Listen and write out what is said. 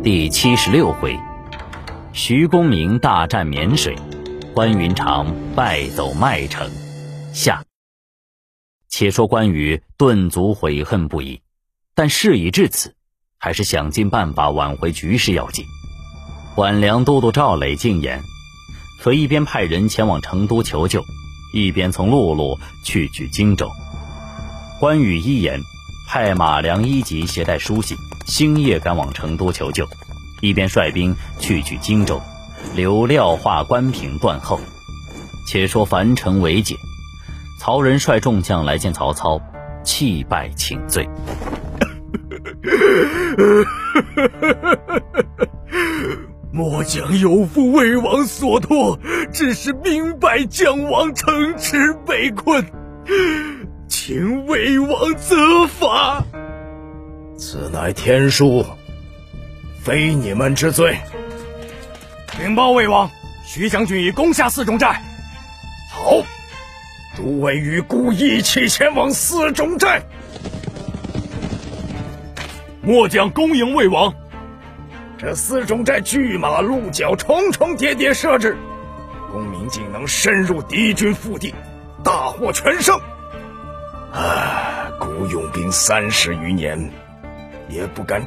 第七十六回，徐公明大战沔水，关云长败走麦城。下。且说关羽顿足悔恨不已，但事已至此，还是想尽办法挽回局势要紧。管粮都督赵磊进言，可一边派人前往成都求救，一边从陆路去取荆州。关羽一言，派马良一级携带书信。星夜赶往成都求救，一边率兵去取荆州，留廖化、关平断后。且说樊城围解，曹仁率众将来见曹操，泣拜请罪。末将有负魏王所托，只是兵败将亡城池被困，请魏王责罚。此乃天书，非你们之罪。禀报魏王，徐将军已攻下四种寨。好，诸位与孤一起前往四种寨。末将恭迎魏王。这四种寨巨马鹿角，重重叠叠设置，公明竟能深入敌军腹地，大获全胜。啊，古勇兵三十余年。也不敢